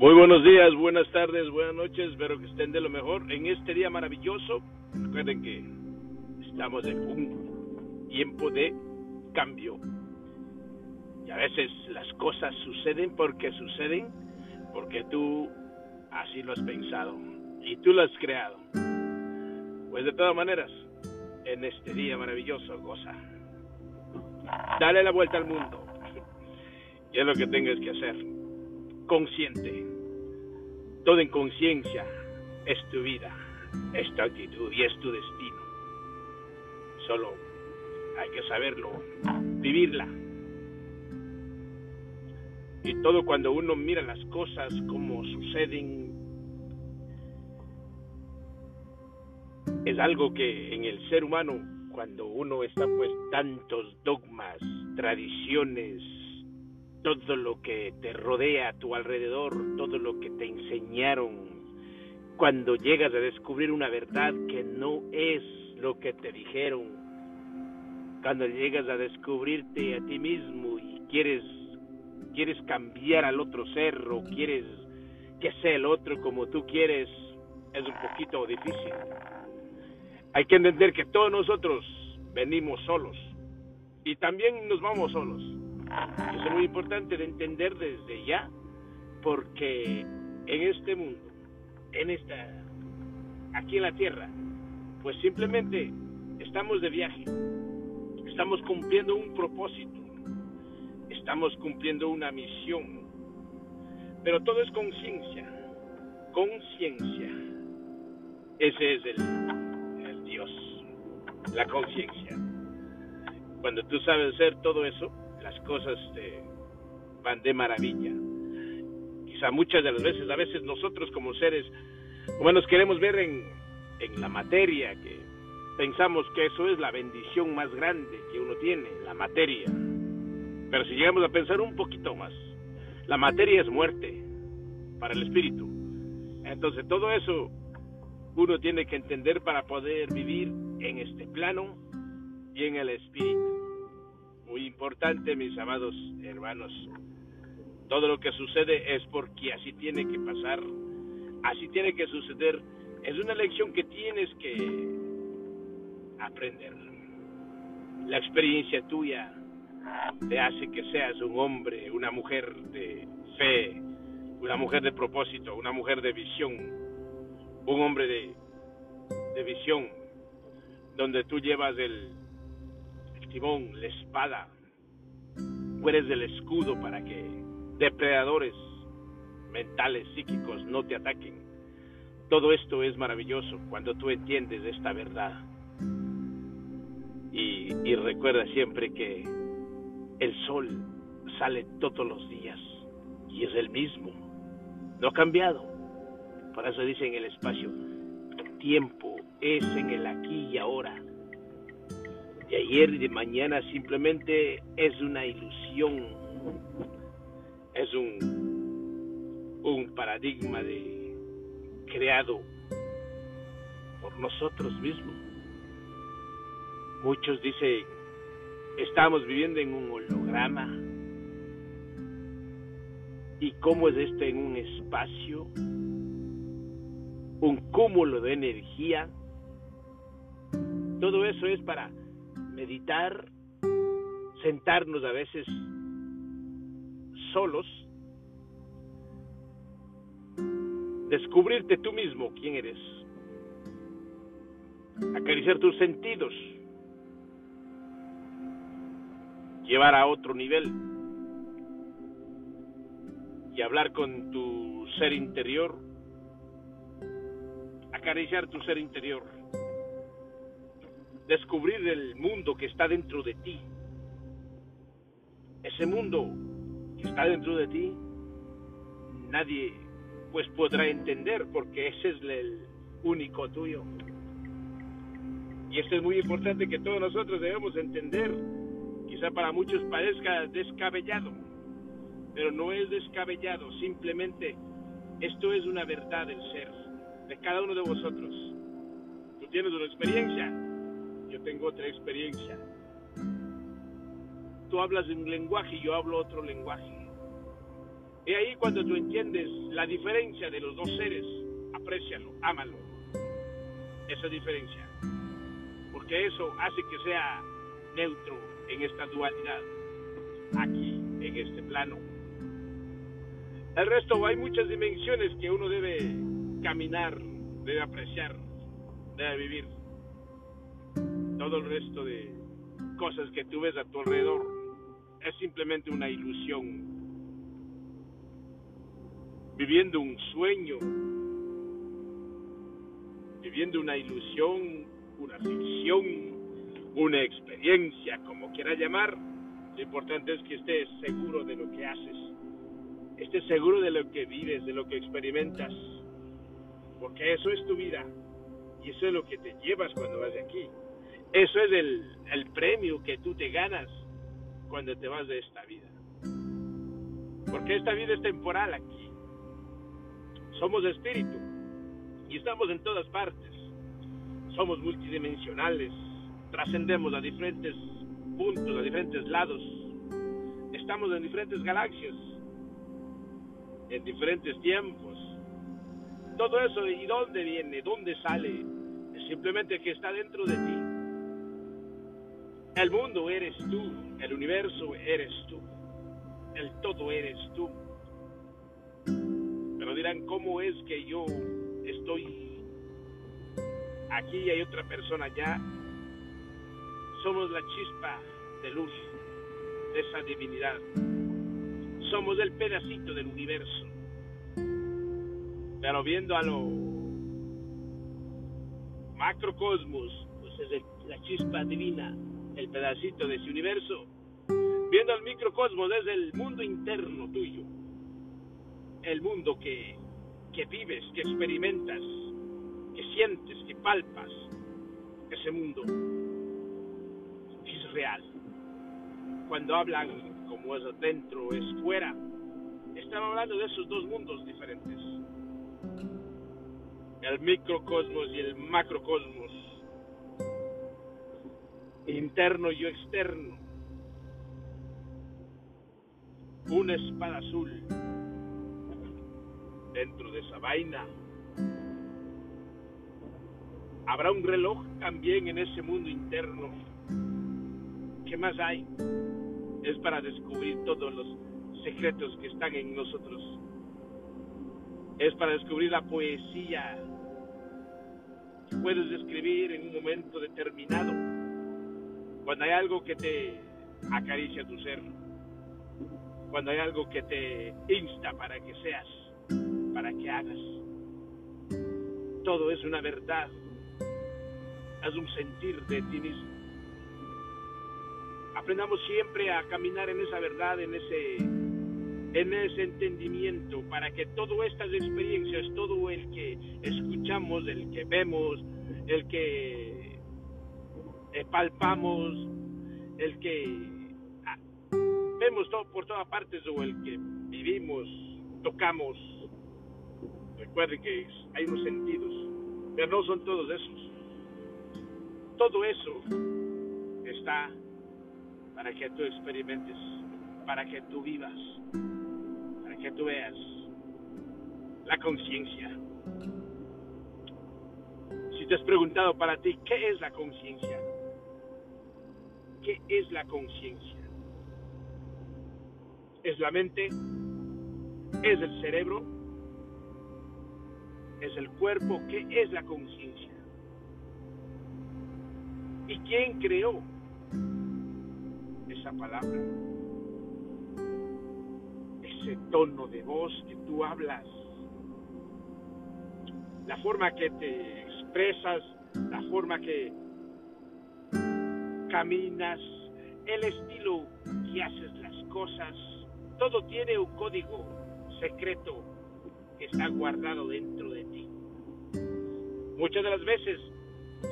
Muy buenos días, buenas tardes, buenas noches, espero que estén de lo mejor en este día maravilloso. Recuerden que estamos en un tiempo de cambio. Y a veces las cosas suceden porque suceden, porque tú así lo has pensado y tú lo has creado. Pues de todas maneras, en este día maravilloso, goza. Dale la vuelta al mundo. Y es lo que tengas que hacer. Consciente todo en conciencia es tu vida, es tu actitud y es tu destino. Solo hay que saberlo, vivirla. Y todo cuando uno mira las cosas como suceden, es algo que en el ser humano, cuando uno está pues tantos dogmas, tradiciones, todo lo que te rodea a tu alrededor, todo lo que te enseñaron, cuando llegas a descubrir una verdad que no es lo que te dijeron, cuando llegas a descubrirte a ti mismo y quieres quieres cambiar al otro ser o quieres que sea el otro como tú quieres, es un poquito difícil. Hay que entender que todos nosotros venimos solos y también nos vamos solos es muy importante de entender desde ya, porque en este mundo, en esta, aquí en la tierra, pues simplemente estamos de viaje, estamos cumpliendo un propósito, estamos cumpliendo una misión, pero todo es conciencia, conciencia. Ese es el, el Dios, la conciencia. Cuando tú sabes hacer todo eso, las cosas este, van de maravilla. Quizá muchas de las veces, a veces nosotros como seres humanos queremos ver en, en la materia, que pensamos que eso es la bendición más grande que uno tiene, la materia. Pero si llegamos a pensar un poquito más, la materia es muerte para el espíritu. Entonces todo eso uno tiene que entender para poder vivir en este plano y en el espíritu muy importante, mis amados hermanos. Todo lo que sucede es porque así tiene que pasar, así tiene que suceder. Es una lección que tienes que aprender. La experiencia tuya te hace que seas un hombre, una mujer de fe, una mujer de propósito, una mujer de visión, un hombre de, de visión, donde tú llevas el, timón, la espada, tú eres el escudo para que depredadores mentales, psíquicos no te ataquen. Todo esto es maravilloso cuando tú entiendes esta verdad. Y, y recuerda siempre que el sol sale todos los días y es el mismo. No ha cambiado. Por eso dice en el espacio, tiempo es en el aquí y ahora de ayer y de mañana simplemente es una ilusión, es un, un paradigma de creado por nosotros mismos. Muchos dicen, estamos viviendo en un holograma. ¿Y cómo es esto en un espacio? Un cúmulo de energía. Todo eso es para meditar, sentarnos a veces solos, descubrirte tú mismo quién eres, acariciar tus sentidos, llevar a otro nivel y hablar con tu ser interior, acariciar tu ser interior descubrir el mundo que está dentro de ti. Ese mundo que está dentro de ti, nadie pues podrá entender porque ese es el único tuyo. Y esto es muy importante que todos nosotros debemos entender. Quizá para muchos parezca descabellado, pero no es descabellado, simplemente esto es una verdad del ser, de cada uno de vosotros. Tú tienes una experiencia, tengo otra experiencia. Tú hablas un lenguaje y yo hablo otro lenguaje. Y ahí cuando tú entiendes la diferencia de los dos seres, aprécialo, ámalo. Esa diferencia. Porque eso hace que sea neutro en esta dualidad, aquí, en este plano. El resto hay muchas dimensiones que uno debe caminar, debe apreciar, debe vivir. Todo el resto de cosas que tú ves a tu alrededor es simplemente una ilusión. Viviendo un sueño, viviendo una ilusión, una ficción, una experiencia, como quiera llamar. Lo importante es que estés seguro de lo que haces, estés seguro de lo que vives, de lo que experimentas, porque eso es tu vida y eso es lo que te llevas cuando vas de aquí. Eso es el, el premio que tú te ganas cuando te vas de esta vida. Porque esta vida es temporal aquí. Somos espíritu y estamos en todas partes. Somos multidimensionales, trascendemos a diferentes puntos, a diferentes lados. Estamos en diferentes galaxias, en diferentes tiempos. Todo eso, ¿y dónde viene? ¿Dónde sale? Es simplemente que está dentro de ti. El mundo eres tú, el universo eres tú, el todo eres tú. Pero dirán, ¿cómo es que yo estoy aquí y hay otra persona allá? Somos la chispa de luz de esa divinidad. Somos el pedacito del universo. Pero viendo a lo macrocosmos, pues es la chispa divina el pedacito de ese universo, viendo al microcosmos desde el mundo interno tuyo, el mundo que, que vives, que experimentas, que sientes, que palpas, ese mundo es real. Cuando hablan como es adentro, es fuera, están hablando de esos dos mundos diferentes. El microcosmos y el macrocosmos interno y externo. Una espada azul dentro de esa vaina. Habrá un reloj también en ese mundo interno. ¿Qué más hay? Es para descubrir todos los secretos que están en nosotros. Es para descubrir la poesía que puedes describir en un momento determinado cuando hay algo que te acaricia tu ser, cuando hay algo que te insta para que seas, para que hagas, todo es una verdad, es un sentir de ti mismo. Aprendamos siempre a caminar en esa verdad, en ese, en ese entendimiento, para que todas estas experiencias, todo el que escuchamos, el que vemos, el que eh, palpamos, el que ah, vemos todo por todas partes o el que vivimos, tocamos. Recuerden que hay unos sentidos, pero no son todos esos. Todo eso está para que tú experimentes, para que tú vivas, para que tú veas la conciencia. Si te has preguntado para ti, ¿qué es la conciencia? ¿Qué es la conciencia? ¿Es la mente? ¿Es el cerebro? ¿Es el cuerpo? ¿Qué es la conciencia? ¿Y quién creó esa palabra? Ese tono de voz que tú hablas. La forma que te expresas, la forma que caminas, el estilo que haces las cosas, todo tiene un código secreto que está guardado dentro de ti. Muchas de las veces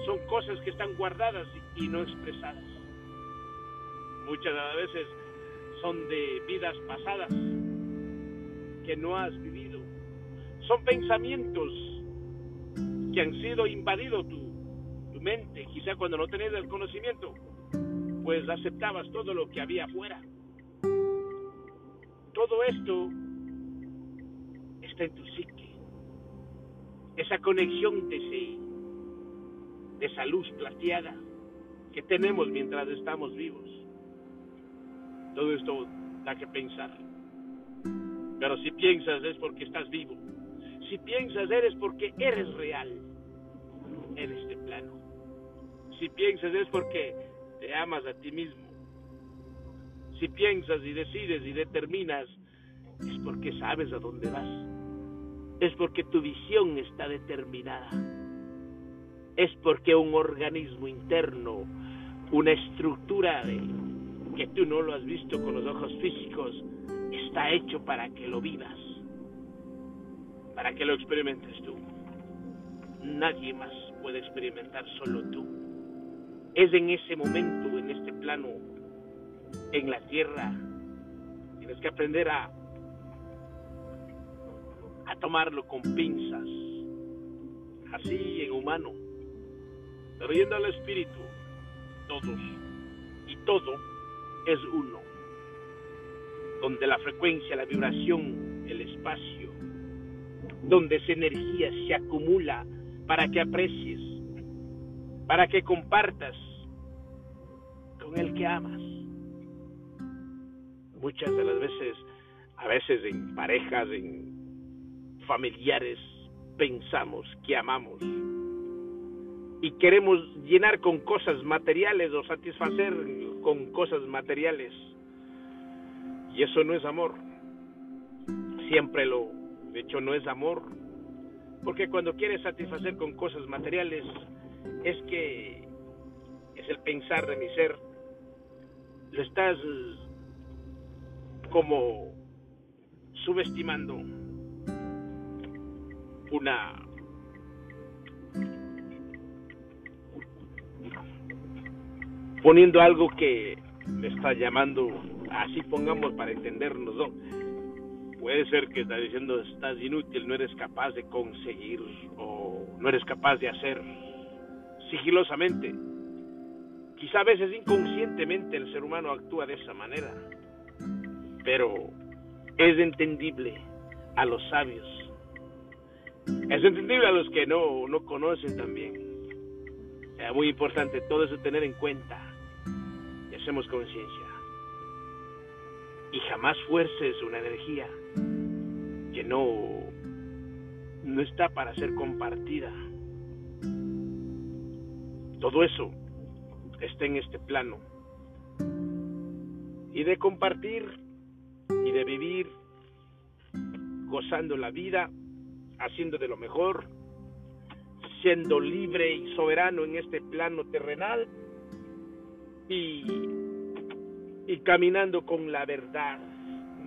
son cosas que están guardadas y no expresadas. Muchas de las veces son de vidas pasadas que no has vivido. Son pensamientos que han sido invadido tu, tu mente, quizá cuando no tenías el conocimiento, pues aceptabas todo lo que había afuera. Todo esto está en tu psique. Esa conexión de, de esa luz plateada que tenemos mientras estamos vivos. Todo esto da que pensar. Pero si piensas es porque estás vivo. Si piensas eres porque eres real en este plano. Si piensas es porque te amas a ti mismo. Si piensas y decides y determinas es porque sabes a dónde vas. Es porque tu visión está determinada. Es porque un organismo interno, una estructura que tú no lo has visto con los ojos físicos, está hecho para que lo vivas, para que lo experimentes tú. Nadie más puede experimentar, solo tú. Es en ese momento, en este plano, en la tierra, tienes que aprender a a tomarlo con pinzas, así en humano, pero yendo al espíritu, todos y todo es uno, donde la frecuencia, la vibración, el espacio, donde esa energía se acumula para que aprecies, para que compartas con el que amas. Muchas de las veces, a veces en parejas, en familiares pensamos que amamos y queremos llenar con cosas materiales o satisfacer con cosas materiales. Y eso no es amor. Siempre lo, de hecho, no es amor. Porque cuando quieres satisfacer con cosas materiales, es que es el pensar de mi ser. Lo estás como subestimando una poniendo algo que me está llamando, así pongamos para entendernos, ¿no? Puede ser que está diciendo estás inútil, no eres capaz de conseguir o no eres capaz de hacer sigilosamente. Quizá a veces inconscientemente el ser humano actúa de esa manera, pero es entendible a los sabios es entendible a los que no, no conocen también. Es muy importante todo eso tener en cuenta y hacemos conciencia. Y jamás fuerces una energía que no, no está para ser compartida. Todo eso está en este plano. Y de compartir y de vivir gozando la vida haciendo de lo mejor, siendo libre y soberano en este plano terrenal y, y caminando con la verdad.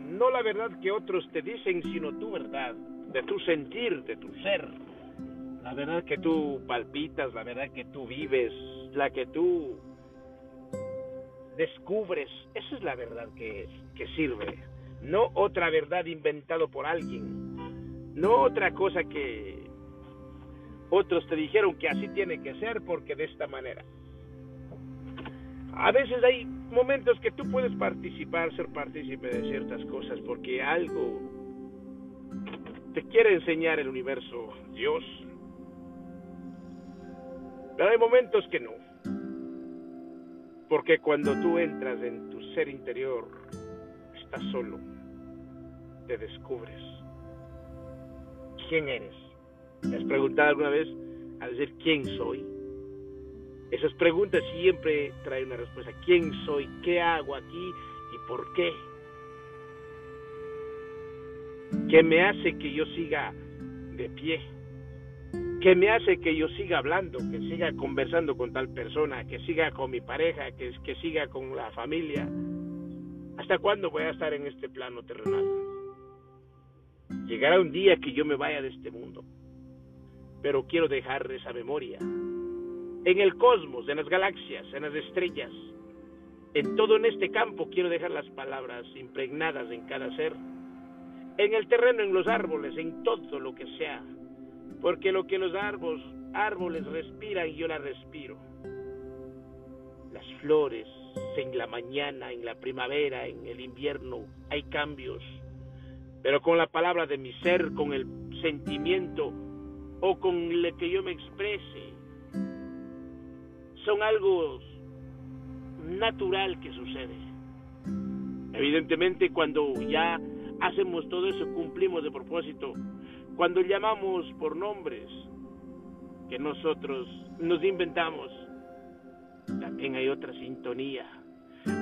No la verdad que otros te dicen, sino tu verdad, de tu sentir, de tu ser. La verdad que tú palpitas, la verdad que tú vives, la que tú descubres. Esa es la verdad que, que sirve. No otra verdad inventado por alguien no otra cosa que otros te dijeron que así tiene que ser porque de esta manera. A veces hay momentos que tú puedes participar, ser partícipe de ciertas cosas porque algo te quiere enseñar el universo, Dios. Pero hay momentos que no. Porque cuando tú entras en tu ser interior, estás solo, te descubres quién eres. ¿Te has preguntado alguna vez a decir quién soy? Esas preguntas siempre traen una respuesta. ¿Quién soy? ¿Qué hago aquí? ¿Y por qué? ¿Qué me hace que yo siga de pie? ¿Qué me hace que yo siga hablando, que siga conversando con tal persona, que siga con mi pareja, que, que siga con la familia? ¿Hasta cuándo voy a estar en este plano terrenal? Llegará un día que yo me vaya de este mundo, pero quiero dejar esa memoria. En el cosmos, en las galaxias, en las estrellas, en todo en este campo quiero dejar las palabras impregnadas en cada ser. En el terreno, en los árboles, en todo lo que sea. Porque lo que los árboles, árboles respiran, yo la respiro. Las flores, en la mañana, en la primavera, en el invierno, hay cambios pero con la palabra de mi ser, con el sentimiento o con lo que yo me exprese, son algo natural que sucede. Evidentemente cuando ya hacemos todo eso, cumplimos de propósito. Cuando llamamos por nombres que nosotros nos inventamos, también hay otra sintonía.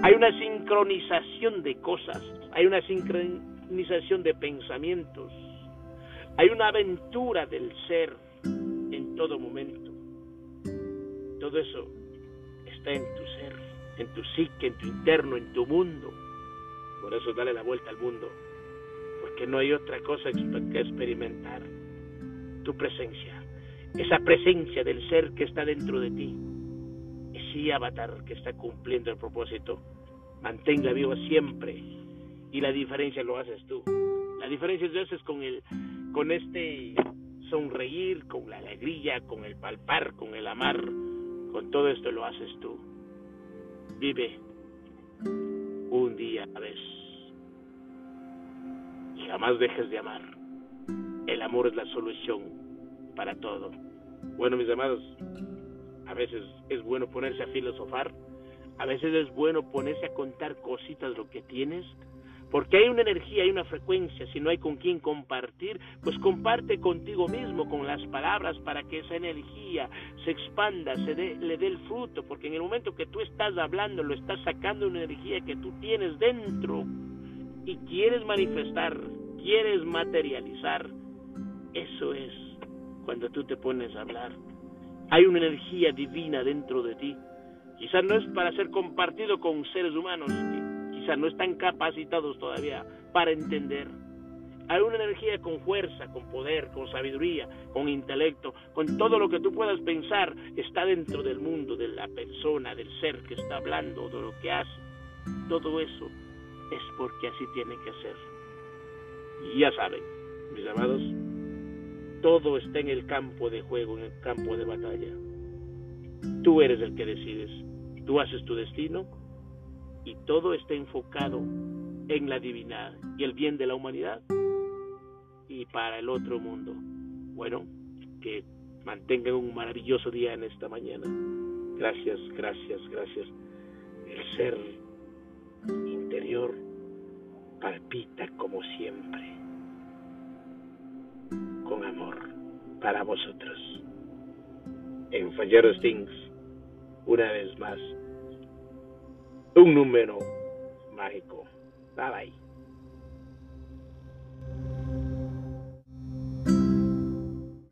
Hay una sincronización de cosas, hay una sincronización de pensamientos, hay una aventura del ser en todo momento. Todo eso está en tu ser, en tu psique, en tu interno, en tu mundo. Por eso dale la vuelta al mundo, porque no hay otra cosa que experimentar. Tu presencia, esa presencia del ser que está dentro de ti, ese avatar que está cumpliendo el propósito, mantenga vivo siempre y la diferencia lo haces tú. La diferencia es con el, con este sonreír, con la alegría, con el palpar, con el amar, con todo esto lo haces tú. Vive un día a la vez. Jamás dejes de amar. El amor es la solución para todo. Bueno, mis amados, a veces es bueno ponerse a filosofar, a veces es bueno ponerse a contar cositas lo que tienes, porque hay una energía, hay una frecuencia, si no hay con quién compartir, pues comparte contigo mismo con las palabras para que esa energía se expanda, se le dé el fruto, porque en el momento que tú estás hablando, lo estás sacando una energía que tú tienes dentro y quieres manifestar, quieres materializar, eso es cuando tú te pones a hablar. Hay una energía divina dentro de ti. Quizás no es para ser compartido con seres humanos, quizás no están capacitados todavía para entender. Hay una energía con fuerza, con poder, con sabiduría, con intelecto, con todo lo que tú puedas pensar, está dentro del mundo, de la persona, del ser que está hablando, de lo que hace. Todo eso es porque así tiene que ser. Ya saben, mis amados, todo está en el campo de juego, en el campo de batalla. Tú eres el que decides. Tú haces tu destino y todo está enfocado en la divinidad y el bien de la humanidad y para el otro mundo. Bueno, que mantengan un maravilloso día en esta mañana. Gracias, gracias, gracias. El ser interior palpita como siempre con amor para vosotros. En Falleros Things, una vez más, un número mágico. Bye bye.